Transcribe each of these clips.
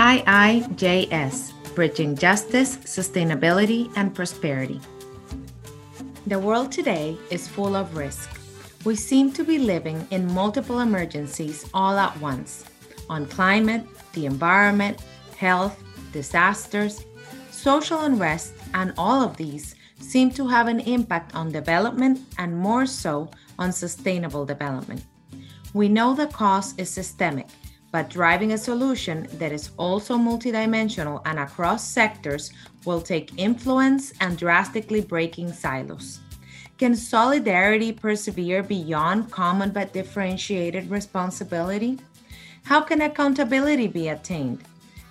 IIJS, Bridging Justice, Sustainability, and Prosperity. The world today is full of risk. We seem to be living in multiple emergencies all at once on climate, the environment, health, disasters, social unrest, and all of these seem to have an impact on development and more so on sustainable development. We know the cause is systemic, but driving a solution that is also multidimensional and across sectors will take influence and drastically breaking silos. Can solidarity persevere beyond common but differentiated responsibility? How can accountability be attained?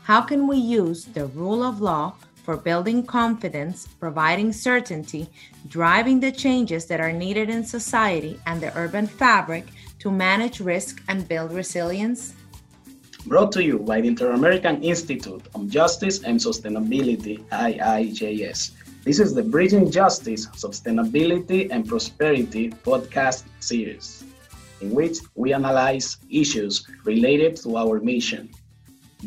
How can we use the rule of law for building confidence, providing certainty, driving the changes that are needed in society and the urban fabric to manage risk and build resilience? Brought to you by the Inter-American Institute on Justice and Sustainability, IIJS. This is the Bridging Justice, Sustainability and Prosperity podcast series, in which we analyze issues related to our mission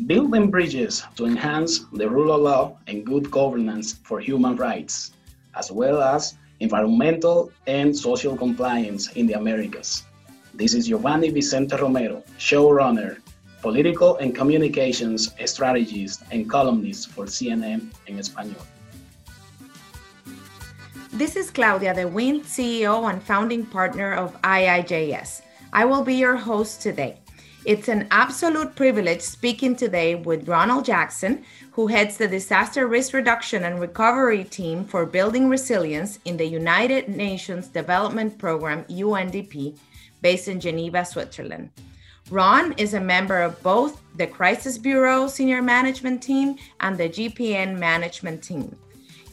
building bridges to enhance the rule of law and good governance for human rights, as well as environmental and social compliance in the Americas. This is Giovanni Vicente Romero, showrunner, political and communications strategist, and columnist for CNN in Espanol. This is Claudia, de Windt CEO and founding partner of IIJS. I will be your host today. It's an absolute privilege speaking today with Ronald Jackson, who heads the Disaster Risk Reduction and Recovery Team for Building Resilience in the United Nations Development Program, UNDP, based in Geneva, Switzerland. Ron is a member of both the Crisis Bureau Senior Management Team and the GPN Management Team.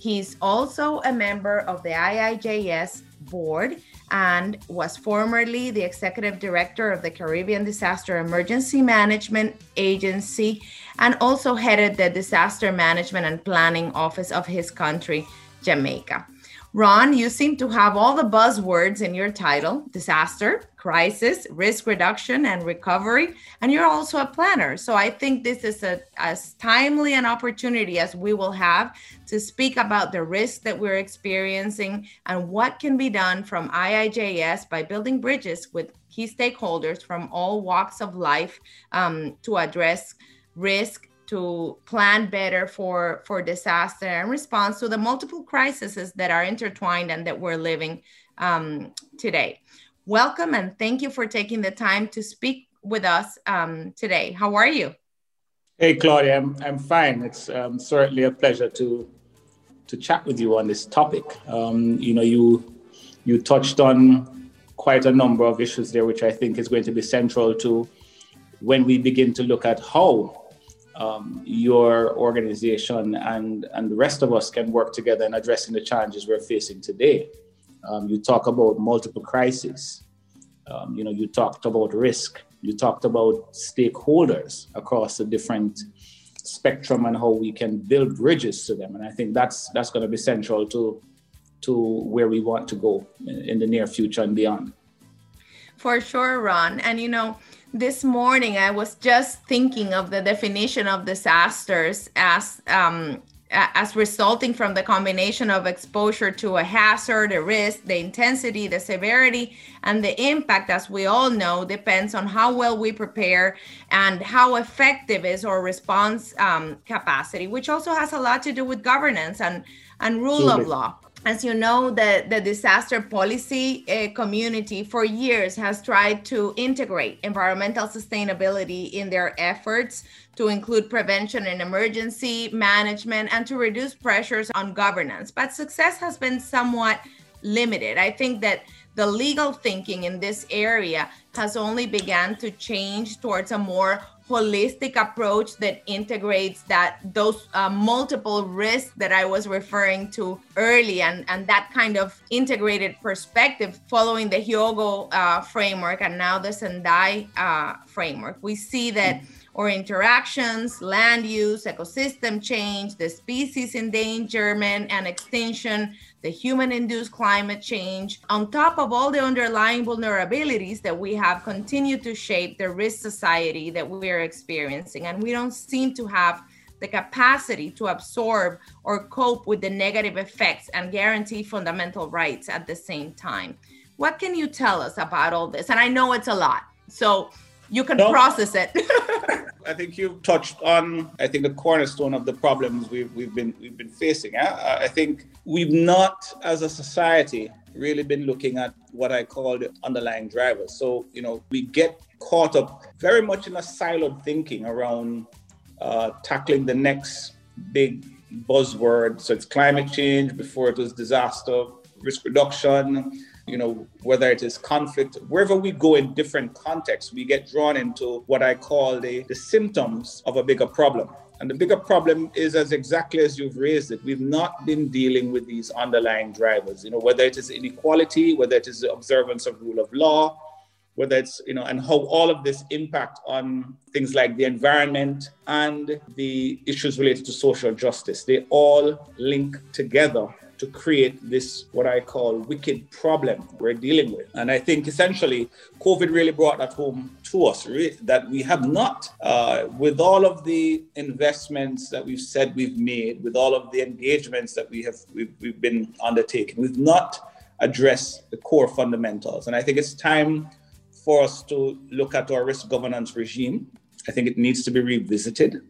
He's also a member of the IIJS board and was formerly the executive director of the Caribbean Disaster Emergency Management Agency and also headed the Disaster Management and Planning Office of his country, Jamaica. Ron, you seem to have all the buzzwords in your title disaster, crisis, risk reduction, and recovery. And you're also a planner. So I think this is a, as timely an opportunity as we will have to speak about the risk that we're experiencing and what can be done from IIJS by building bridges with key stakeholders from all walks of life um, to address risk to plan better for for disaster and response to the multiple crises that are intertwined and that we're living um, today. Welcome and thank you for taking the time to speak with us um, today. How are you? Hey, Claudia, I'm, I'm fine. It's um, certainly a pleasure to to chat with you on this topic. Um, you know, you you touched on quite a number of issues there, which I think is going to be central to when we begin to look at how um, your organization and, and the rest of us can work together in addressing the challenges we're facing today. Um, you talk about multiple crises. Um, you know, you talked about risk. You talked about stakeholders across the different spectrum and how we can build bridges to them. And I think that's that's going to be central to to where we want to go in, in the near future and beyond. For sure, Ron. And you know, this morning I was just thinking of the definition of disasters as um, as resulting from the combination of exposure to a hazard, a risk, the intensity, the severity, and the impact, as we all know, depends on how well we prepare and how effective is our response um, capacity, which also has a lot to do with governance and, and rule of law as you know, the, the disaster policy uh, community for years has tried to integrate environmental sustainability in their efforts to include prevention and emergency management and to reduce pressures on governance. But success has been somewhat limited. I think that the legal thinking in this area has only begun to change towards a more holistic approach that integrates that those uh, multiple risks that I was referring to early and, and that kind of integrated perspective following the Hyogo uh, framework and now the Sendai uh, framework. We see that or interactions, land use, ecosystem change, the species endangerment and extinction, the human induced climate change, on top of all the underlying vulnerabilities that we have continued to shape the risk society that we are experiencing. And we don't seem to have the capacity to absorb or cope with the negative effects and guarantee fundamental rights at the same time. What can you tell us about all this? And I know it's a lot, so you can no. process it. I think you've touched on, I think, the cornerstone of the problems we've, we've been we've been facing. I, I think we've not, as a society, really been looking at what I call the underlying drivers. So, you know, we get caught up very much in a siloed thinking around uh, tackling the next big buzzword. So it's climate change, before it was disaster, risk reduction, you know, whether it is conflict, wherever we go in different contexts, we get drawn into what I call the, the symptoms of a bigger problem. And the bigger problem is as exactly as you've raised it, we've not been dealing with these underlying drivers, you know, whether it is inequality, whether it is the observance of rule of law, whether it's, you know, and how all of this impact on things like the environment and the issues related to social justice. They all link together to create this, what I call wicked problem we're dealing with. And I think essentially COVID really brought that home to us that we have not, uh, with all of the investments that we've said we've made, with all of the engagements that we have we've, we've been undertaking, we've not addressed the core fundamentals. And I think it's time for us to look at our risk governance regime. I think it needs to be revisited.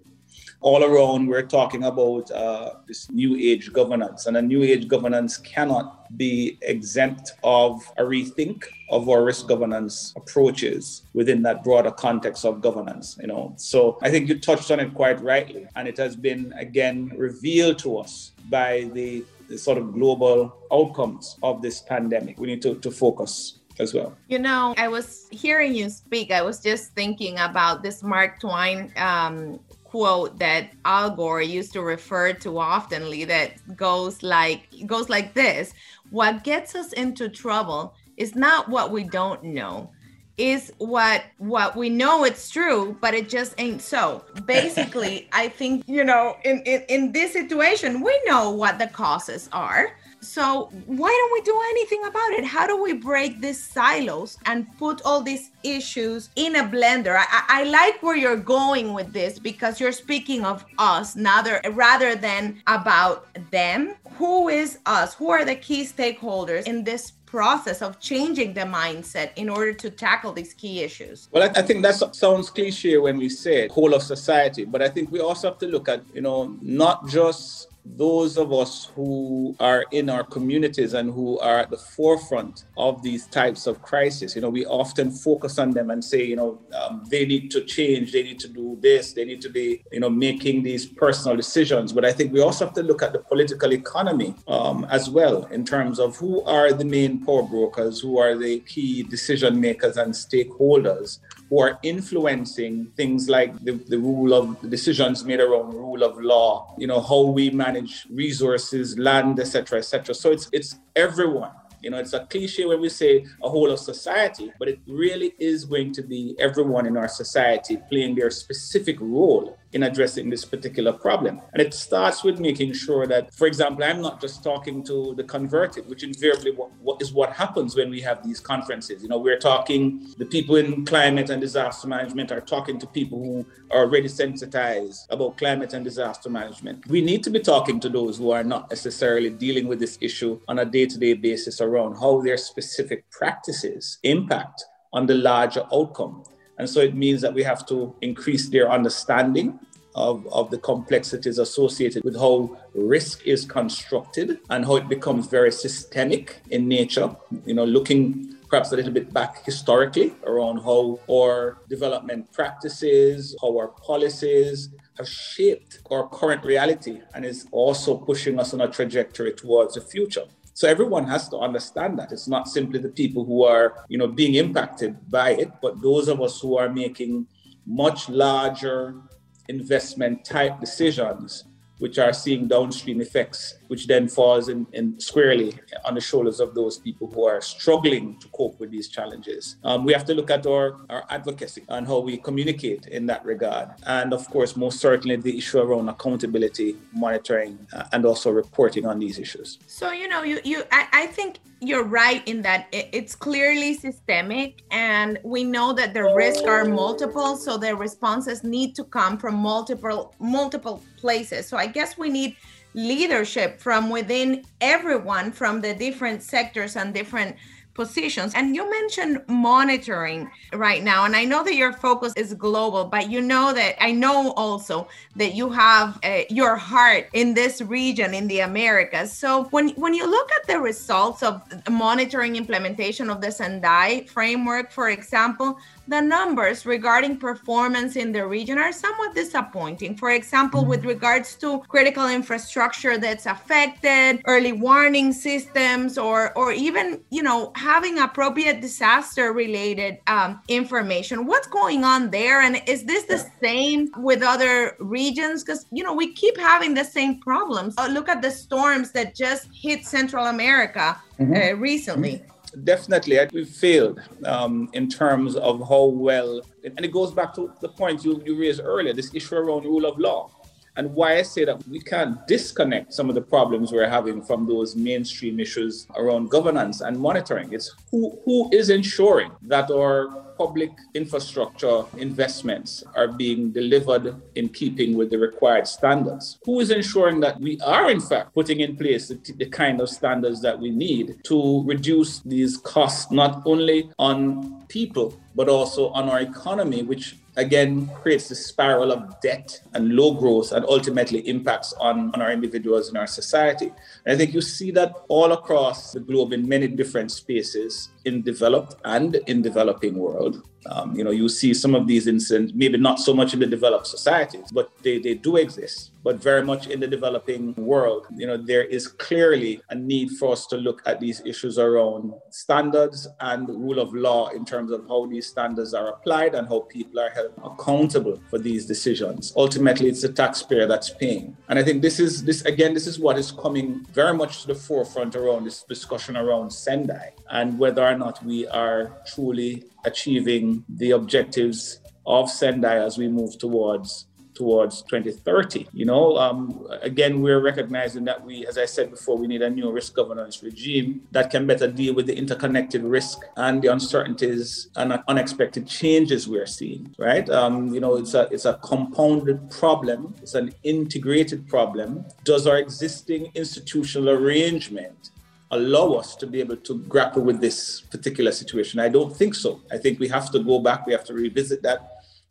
All around, we're talking about uh, this new age governance, and a new age governance cannot be exempt of a rethink of our risk governance approaches within that broader context of governance. You know, so I think you touched on it quite rightly, and it has been again revealed to us by the, the sort of global outcomes of this pandemic. We need to, to focus as well. You know, I was hearing you speak. I was just thinking about this Mark Twain um, quote that Al Gore used to refer to oftenly that goes like goes like this. What gets us into trouble is not what we don't know is what what we know it's true but it just ain't so basically i think you know in, in in this situation we know what the causes are so why don't we do anything about it? How do we break these silos and put all these issues in a blender? I, I like where you're going with this because you're speaking of us, rather rather than about them. Who is us? Who are the key stakeholders in this process of changing the mindset in order to tackle these key issues? Well, I, I, think that sounds cliche when we say it, whole of society, but I think we also have to look at, you know, not just those of us who are in our communities and who are at the forefront of these types of crises, you know, we often focus on them and say, you know, um, they need to change, they need to do this, they need to be, you know, making these personal decisions. But I think we also have to look at the political economy um, as well in terms of who are the main power brokers, who are the key decision makers and stakeholders who are influencing things like the, the rule of the decisions made around rule of law, you know, how we manage resources, land, etc., etc. So it's it's everyone you know, it's a cliche when we say a whole of society, but it really is going to be everyone in our society playing their specific role in addressing this particular problem. And it starts with making sure that, for example, I'm not just talking to the converted, which invariably what, what is what happens when we have these conferences. You know, we're talking, the people in climate and disaster management are talking to people who are already sensitized about climate and disaster management. We need to be talking to those who are not necessarily dealing with this issue on a day to day basis around how their specific practices impact on the larger outcome. And so it means that we have to increase their understanding of, of the complexities associated with how risk is constructed and how it becomes very systemic in nature. You know, looking perhaps a little bit back historically around how our development practices, how our policies have shaped our current reality and is also pushing us on a trajectory towards the future. So everyone has to understand that. It's not simply the people who are, you know, being impacted by it, but those of us who are making much larger investment type decisions which are seeing downstream effects, which then falls in, in squarely on the shoulders of those people who are struggling to cope with these challenges. Um, we have to look at our, our advocacy and how we communicate in that regard. And of course, most certainly the issue around accountability, monitoring, uh, and also reporting on these issues. So, you know, you, you I, I think you're right in that it's clearly systemic and we know that the risks are multiple so the responses need to come from multiple multiple places so i guess we need leadership from within everyone from the different sectors and different positions. And you mentioned monitoring right now. And I know that your focus is global, but you know that I know also that you have uh, your heart in this region in the Americas. So when, when you look at the results of monitoring implementation of the Sendai framework, for example, the numbers regarding performance in the region are somewhat disappointing. For example, with regards to critical infrastructure that's affected, early warning systems, or or even you know having appropriate disaster related um, information. What's going on there, and is this the same with other regions? Because you know we keep having the same problems. Uh, look at the storms that just hit Central America mm-hmm. uh, recently. Mm-hmm definitely we failed um, in terms of how well and it goes back to the point you, you raised earlier this issue around rule of law and why I say that we can't disconnect some of the problems we're having from those mainstream issues around governance and monitoring. It's who, who is ensuring that our public infrastructure investments are being delivered in keeping with the required standards? Who is ensuring that we are, in fact, putting in place the, the kind of standards that we need to reduce these costs, not only on people, but also on our economy, which again creates the spiral of debt and low growth and ultimately impacts on, on our individuals and our society. And I think you see that all across the globe in many different spaces in developed and in developing world. Um, you know, you see some of these incidents, maybe not so much in the developed societies, but they, they do exist. But very much in the developing world, you know, there is clearly a need for us to look at these issues around standards and rule of law in terms of how these standards are applied and how people are held accountable for these decisions. Ultimately, it's the taxpayer that's paying. And I think this is this again, this is what is coming very much to the forefront around this discussion around Sendai and whether or not we are truly achieving the objectives of Sendai as we move towards towards 2030. You know, um, again, we're recognizing that we, as I said before, we need a new risk governance regime that can better deal with the interconnected risk and the uncertainties and unexpected changes we're seeing. Right? Um, you know, it's a it's a compounded problem. It's an integrated problem. Does our existing institutional arrangement allow us to be able to grapple with this particular situation? I don't think so. I think we have to go back, we have to revisit that.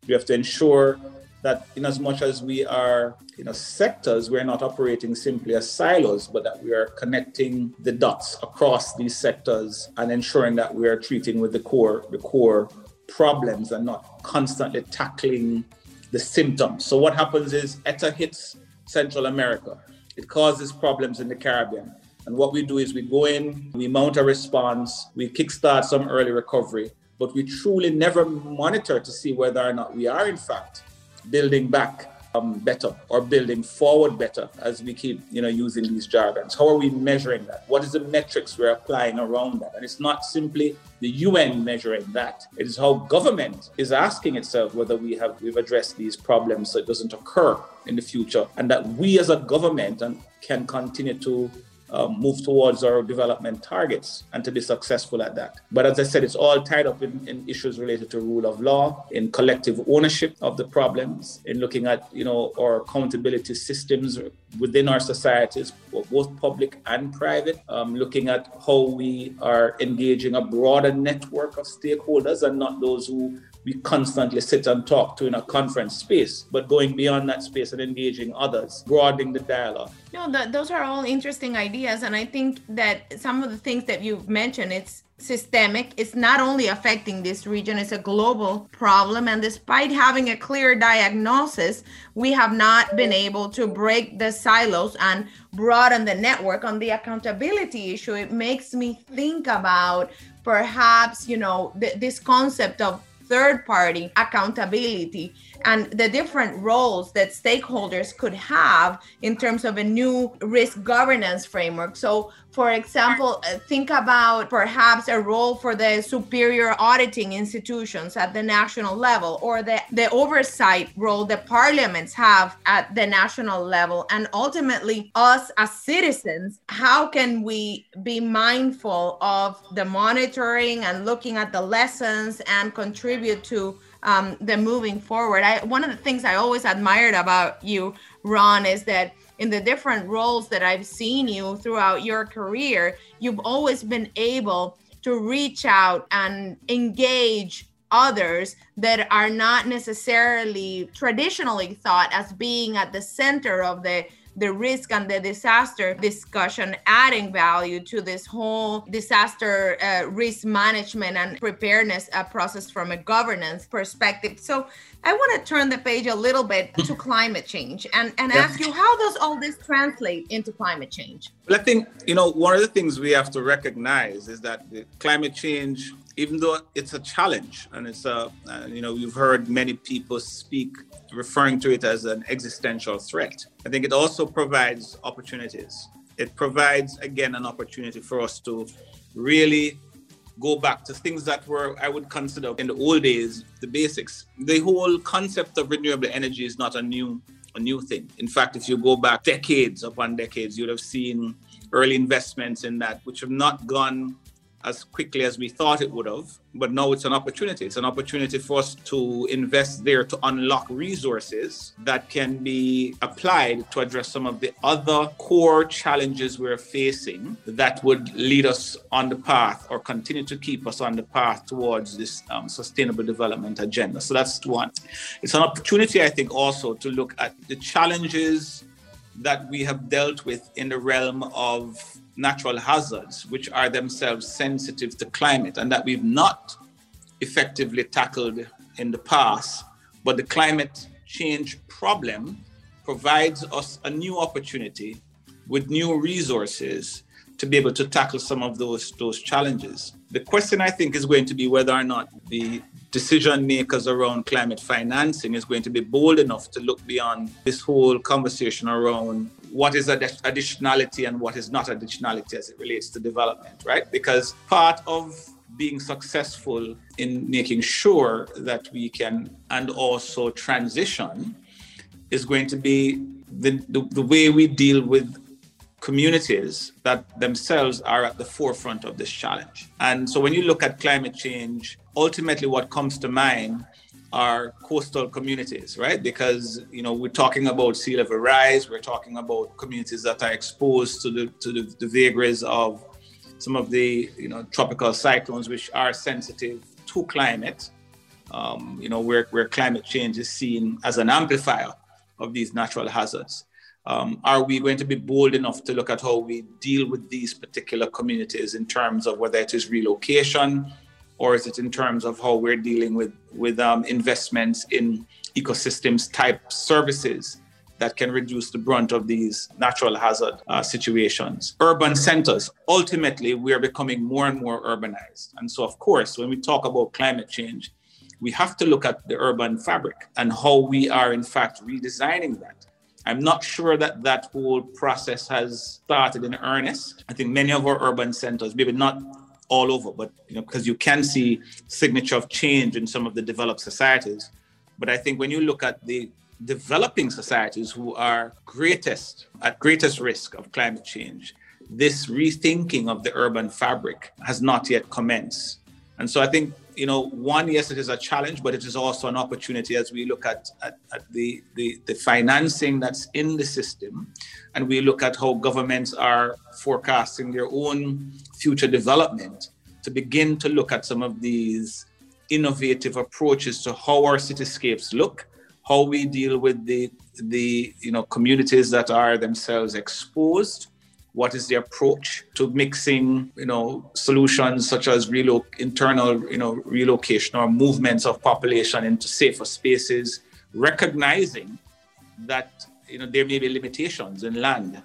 We have to ensure that in as much as we are you know sectors we're not operating simply as silos but that we are connecting the dots across these sectors and ensuring that we are treating with the core the core problems and not constantly tackling the symptoms so what happens is Eta hits central america it causes problems in the caribbean and what we do is we go in, we mount a response, we kickstart some early recovery, but we truly never monitor to see whether or not we are, in fact, building back um, better or building forward better as we keep you know using these jargons. How are we measuring that? What is the metrics we're applying around that? And it's not simply the un measuring that. It is how government is asking itself whether we have we've addressed these problems so it doesn't occur in the future and that we as a government can continue to um, move towards our development targets and to be successful at that. But as I said, it's all tied up in, in, issues related to rule of law, in collective ownership of the problems, in looking at you know our accountability systems within our societies, both public and private, um, looking at how we are engaging a broader network of stakeholders and not those who we constantly sit and talk to in a conference space, but going beyond that space and engaging others, broadening the dialogue. No, the, those are all interesting ideas, and I think that some of the things that you've mentioned, it's systemic. It's not only affecting this region, it's a global problem. And despite having a clear diagnosis, we have not been able to break the silos and broaden the network on the accountability issue. It makes me think about perhaps, you know, th- this concept of third party accountability and the different roles that stakeholders could have in terms of a new risk governance framework. So, for example, uh, think about perhaps a role for the superior auditing institutions at the national level or the, the oversight role that parliaments have at the national level. And ultimately, us as citizens, how can we be mindful of the monitoring and looking at the lessons and contribute to um, the moving forward? I, one of the things I always admired about you, Ron, is that in the different roles that I've seen you throughout your career, you've always been able to reach out and engage others that are not necessarily traditionally thought as being at the center of the the risk and the disaster discussion adding value to this whole disaster uh, risk management and preparedness uh, process from a governance perspective. So I want to turn the page a little bit to climate change and, and yeah. ask you how does all this translate into climate change? Well, I think, you know, one of the things we have to recognize is that climate change even though it's a challenge and it's a, uh, you know, you've heard many people speak referring to it as an existential threat. I think it also provides opportunities. It provides, again, an opportunity for us to really go back to things that were, I would consider in the old days, the basics. The whole concept of renewable energy is not a new, a new thing. In fact, if you go back decades upon decades, you'd have seen early investments in that, which have not gone as quickly as we thought it would have. But now it's an opportunity. It's an opportunity for us to invest there to unlock resources that can be applied to address some of the other core challenges we're facing that would lead us on the path or continue to keep us on the path towards this um, sustainable development agenda. So that's one. It's an opportunity, I think, also to look at the challenges that we have dealt with in the realm of natural hazards, which are themselves sensitive to climate, and that we've not effectively tackled in the past. But the climate change problem provides us a new opportunity with new resources to be able to tackle some of those, those challenges. The question I think is going to be whether or not the decision makers around climate financing is going to be bold enough to look beyond this whole conversation around what is additionality and what is not additionality as it relates to development, right? Because part of being successful in making sure that we can and also transition is going to be the, the, the way we deal with communities that themselves are at the forefront of this challenge. And so when you look at climate change, ultimately what comes to mind are coastal communities, right? Because you know we're talking about sea level rise, we're talking about communities that are exposed to the to the, the vagaries of some of the you know tropical cyclones, which are sensitive to climate. Um, you know where where climate change is seen as an amplifier of these natural hazards. Um, are we going to be bold enough to look at how we deal with these particular communities in terms of whether it is relocation, or is it in terms of how we're dealing with with um, investments in ecosystems type services that can reduce the brunt of these natural hazard uh, situations. Urban centers, ultimately, we are becoming more and more urbanized. And so, of course, when we talk about climate change, we have to look at the urban fabric and how we are, in fact, redesigning that. I'm not sure that that whole process has started in earnest. I think many of our urban centers, maybe not all over, but you know, because you can see signature of change in some of the developed societies. But I think when you look at the developing societies who are greatest at greatest risk of climate change, this rethinking of the urban fabric has not yet commenced. And so I think, you know, one, yes, it is a challenge, but it is also an opportunity as we look at, at, at the, the, the financing that's in the system and we look at how governments are forecasting their own future development to begin to look at some of these innovative approaches to how our cityscapes look, how we deal with the the you know communities that are themselves exposed. What is the approach to mixing you know solutions such as relo- internal you know relocation or movements of population into safer spaces, recognizing that you know there may be limitations in land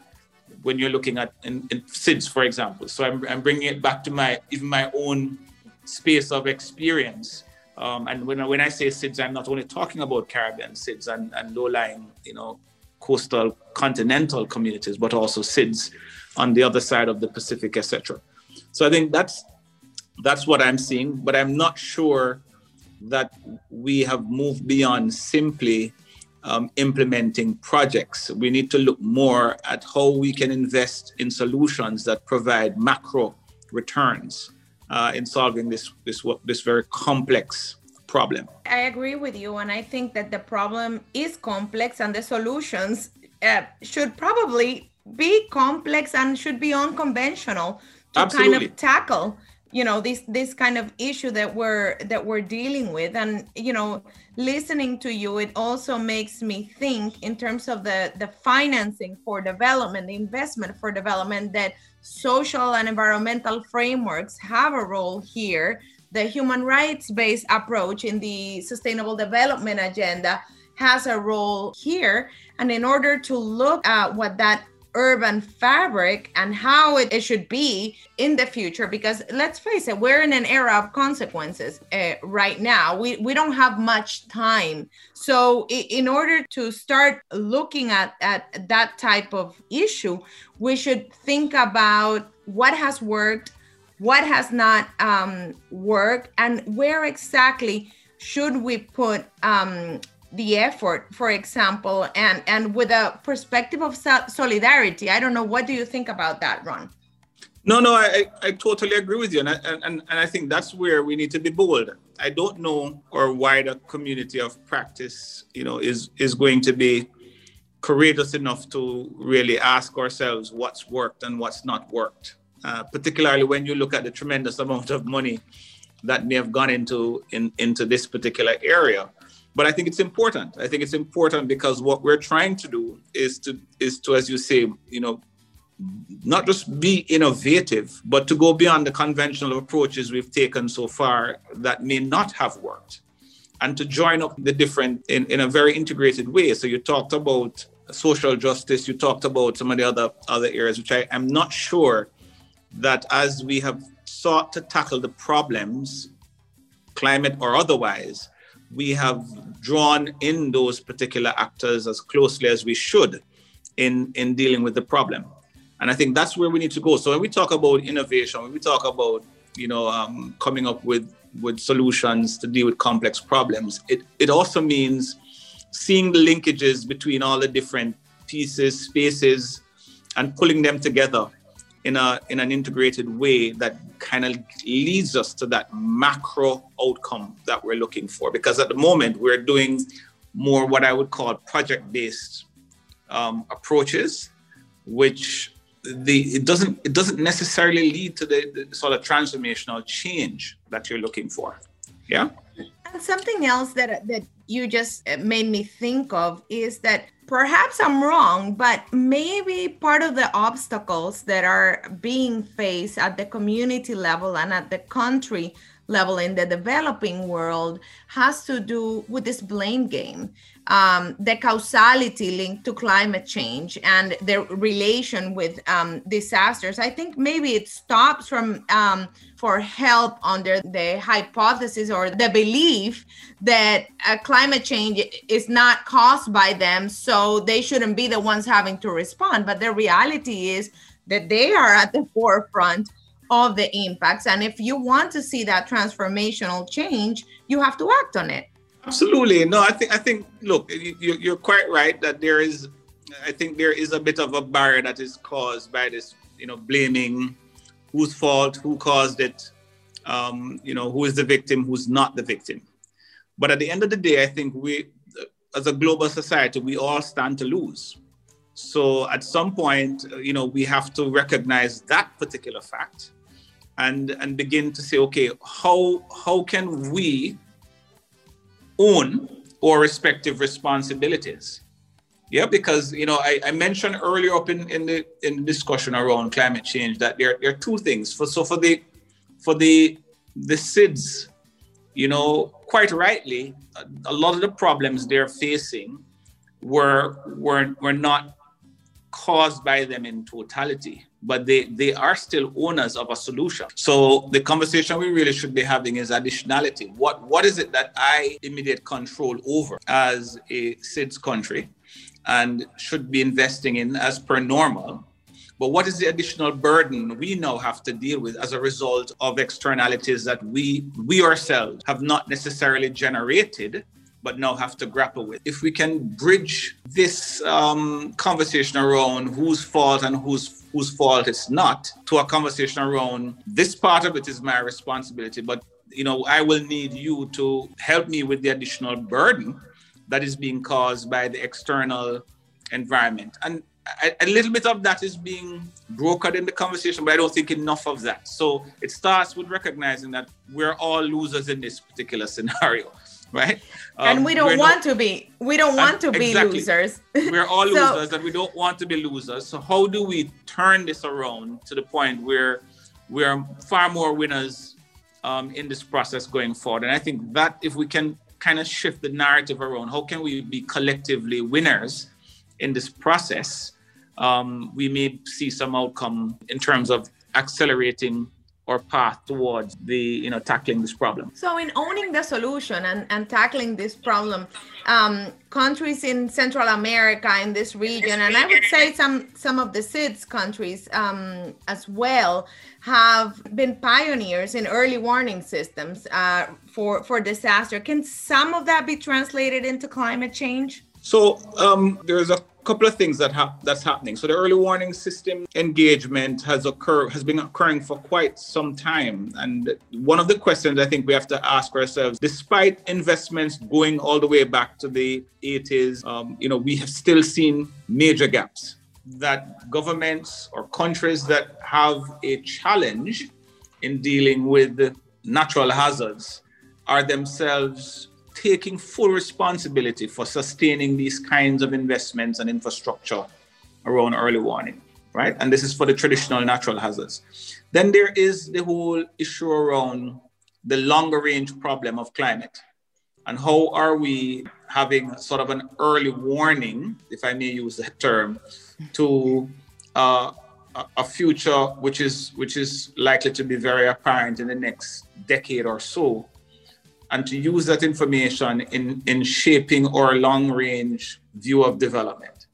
when you're looking at in, in SIDS, for example. So I'm, I'm bringing it back to my even my own space of experience. Um, and when, when I say SIDS, I'm not only talking about Caribbean SIDS and, and low-lying, you know, coastal continental communities, but also SIDS on the other side of the Pacific, etc. So I think that's that's what I'm seeing, but I'm not sure that we have moved beyond simply um, implementing projects. We need to look more at how we can invest in solutions that provide macro returns uh, in solving this this this very complex problem. I agree with you, and I think that the problem is complex, and the solutions uh, should probably be complex and should be unconventional to Absolutely. kind of tackle you know this this kind of issue that we're that we're dealing with. And you know listening to you it also makes me think in terms of the the financing for development the investment for development that social and environmental frameworks have a role here. The human rights based approach in the sustainable development agenda has a role here. And in order to look at what that urban fabric and how it, it, should be in the future because let's face it we're in an era of consequences uh, right now. We, we don't have much time. So in order to start looking at, at that type of issue we should think about what has worked what has not um, worked and where exactly should we put um, the effort for example and and with a perspective of solidarity. I don't know what do you think about that ron? No no i i totally agree with you and I, and, and i think that's where we need to be bold. I don't know or why the community of practice you know is is going to be courageous enough to really ask ourselves what's worked and what's not worked. Uh, particularly when you look at the tremendous amount of money that may have gone into in, into this particular area but I think it's important. I think it's important because what we're trying to do is to is to, as you say, you know, not just be innovative, but to go beyond the conventional approaches we've taken so far that may not have worked, and to join up the different in, in a very integrated way. So you talked about social justice, you talked about some of the other other areas, which I am not sure that as we have sought to tackle the problems, climate or otherwise, we have drawn in those particular actors as closely as we should in, in dealing with the problem. And I think that's where we need to go. So when we talk about innovation, when we talk about you know um, coming up with with solutions to deal with complex problems, it, it also means seeing the linkages between all the different pieces, spaces, and pulling them together in a in an integrated way that kind of leads us to that macro outcome that we're looking for. Because at the moment we're doing more what I would call project-based um, approaches, which the it doesn't it doesn't necessarily lead to the, the sort of transformational change that you're looking for. Yeah. And something else that that you just eh, made me think of is that perhaps I'm wrong, but maybe part of the obstacles that are being faced at the community level and at the country level in the developing world has to do with this blame game um, the causality linked to climate change and the relation with um, disasters. I think maybe it stops from um, for help under the hypothesis or the belief that uh, climate change is not caused by them, so they shouldn't be the ones having to respond. But the reality is that they are at the forefront of the impacts. And if you want to see that transformational change, you have to act on it. Absolutely. No, I think I think look, you, you're quite right that there is. I think there is a bit of a barrier that is caused by this, you know, blaming whose fault, who caused it, um, you know, who is the victim, who's not the victim. But at the end of the day, I think we, as a global society, we all stand to lose. So at some point, you know, we have to recognize that particular fact and and begin to say, okay, how how can we own our respective responsibilities. Yeah, because you know I, I mentioned earlier up in, in the in the discussion around climate change that there, there are two things. For so for the for the the SIDS, you know, quite rightly, a, a lot of the problems they're facing were were were not caused by them in totality, but they, they are still owners of a solution. So the conversation we really should be having is additionality. What what is it that I immediate control over as a SIDS country and should be investing in as per normal? But what is the additional burden we now have to deal with as a result of externalities that we we ourselves have not necessarily generated, but now have to grapple with? If we can bridge this um, conversation around whose fault and whose whose fault it's not to a conversation around this part of it is my responsibility, but you know I will need you to help me with the additional burden that is being caused by the external environment. And a, a, little bit of that is being brokered in the conversation, but I don't think enough of that. So it starts with recognizing that we're all losers in this particular scenario, right? Um, and we don't want not, to be. We don't want to be exactly. losers. we're all so, losers, and we don't want to be losers. So how do we turn this around to the point where we are far more winners um, in this process going forward? And I think that if we can kind of shift the narrative around, how can we be collectively winners? in this process um, we may see some outcome in terms of accelerating our path towards the you know tackling this problem? So in owning the solution and, and tackling this problem um, countries in central america in this region and i would say some some of the sids countries um, as well have been pioneers in early warning systems uh, for for disaster. Can some of that be translated into climate change? So um, there's a couple of things that ha- that's happening. So the early warning system engagement has occurred has been occurring for quite some time, and one of the questions I think we have to ask ourselves, despite investments going all the way back to the 80s, um, you know, we have still seen major gaps that governments or countries that have a challenge in dealing with natural hazards are themselves taking full responsibility for sustaining these kinds of investments and infrastructure around early warning, right? And this is for the traditional natural hazards. Then there is the whole issue around the longer range problem of climate. And how are we having sort of an early warning, if I may use that term, to uh, a future which is which is likely to be very apparent in the next decade or so and to use that information in, in shaping our long range view of development.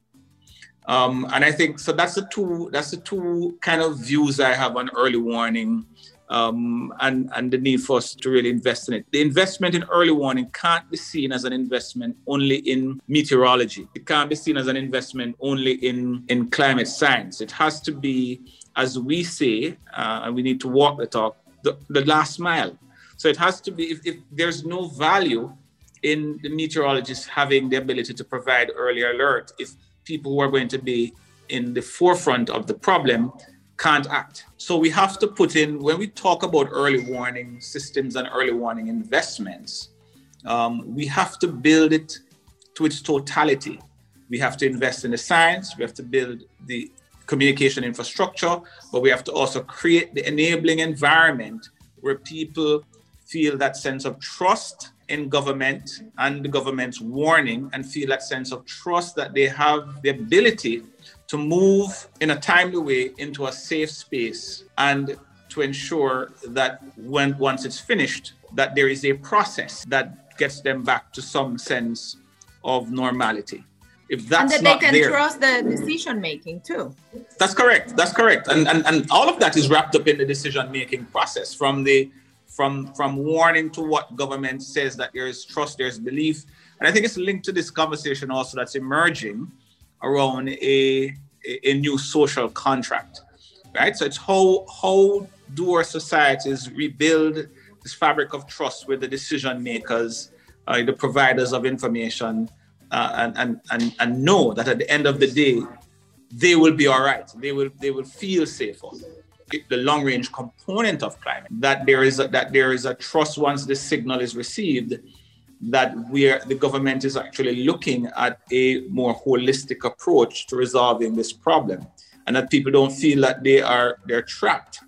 Um, and I think so that's the two that's the two kind of views I have on early warning um, and, and the need for us to really invest in it. The investment in early warning can't be seen as an investment only in meteorology. It can't be seen as an investment only in, in climate science. It has to be, as we say, uh, and we need to walk the talk, the, the last mile. So it has to be, if, if there's no value in the meteorologists having the ability to provide early alert, if people who are going to be in the forefront of the problem can't act. So we have to put in, when we talk about early warning systems and early warning investments, um, we have to build it to its totality. We have to invest in the science, we have to build the communication infrastructure, but we have to also create the enabling environment where people feel that sense of trust in government and the government's warning and feel that sense of trust that they have the ability to move in a timely way into a safe space and to ensure that when once it's finished that there is a process that gets them back to some sense of normality. If that's and that they can there, trust the decision making too. That's correct. That's correct. And, and and all of that is wrapped up in the decision making process from the from from warning to what government says that there is trust, there's belief. And I think it's linked to this conversation also that's emerging around a, a, new social contract. Right? So it's how how do our societies rebuild this fabric of trust with the decision makers, uh, the providers of information, uh, and, and, and, and know that at the end of the day, they will be all right. They will they will feel safer the long range component of climate that there is a, that there is a trust once the signal is received that where the government is actually looking at a more holistic approach to resolving this problem and that people don't feel that they are they're trapped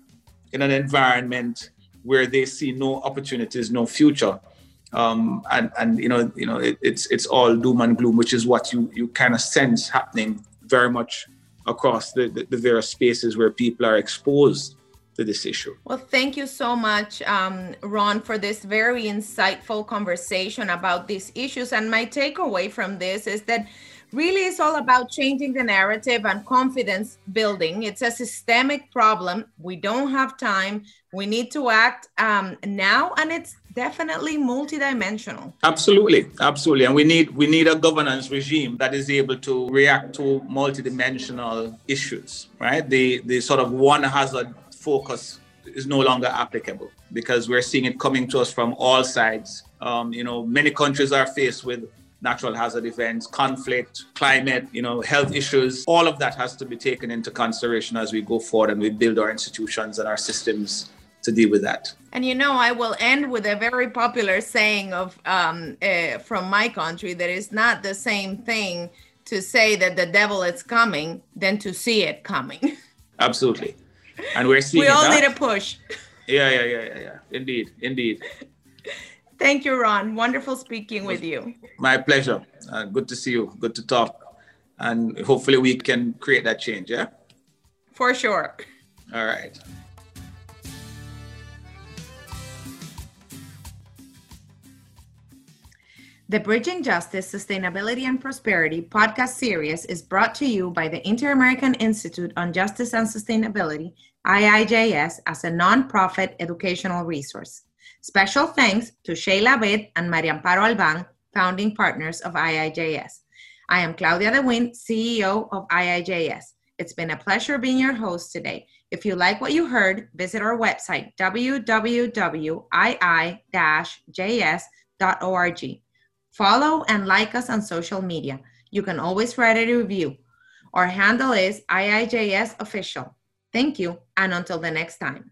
in an environment where they see no opportunities no future. Um, and and you know you know it, it's it's all doom and gloom which is what you you kind of sense happening very much across the, the, the various spaces where people are exposed to this issue. Well, thank you so much, um, Ron, for this very insightful conversation about these issues. And my takeaway from this is that really it's all about changing the narrative and confidence building. It's a systemic problem. We don't have time. We need to act um, now, and it's definitely multidimensional. Absolutely, absolutely, and we need we need a governance regime that is able to react to multidimensional issues. Right, the the sort of one hazard focus is no longer applicable because we're seeing it coming to us from all sides. Um, you know, many countries are faced with natural hazard events, conflict, climate, you know, health issues. All of that has to be taken into consideration as we go forward and we build our institutions and our systems to deal with that. And you know, I will end with a very popular saying of um, uh, from my country that is not the same thing to say that the devil is coming than to see it coming. Absolutely, and we're seeing. we all need a push. Yeah, yeah, yeah, yeah, yeah. Indeed, indeed. Thank you, Ron. Wonderful speaking with you. My pleasure. Uh, good to see you. Good to talk. And hopefully we can create that change, yeah? For sure. All right. The Bridging Justice, Sustainability, and Prosperity podcast series is brought to you by the Inter American Institute on Justice and Sustainability, IIJS, as a nonprofit educational resource. Special thanks to Sheila Abed and Maria Amparo Alban, founding partners of IIJS. I am Claudia de Windt, CEO of IIJS. It's been a pleasure being your host today. If you like what you heard, visit our website, www.ii-js.org. Follow and like us on social media. You can always write a review. Our handle is IIJS Official. Thank you, and until the next time.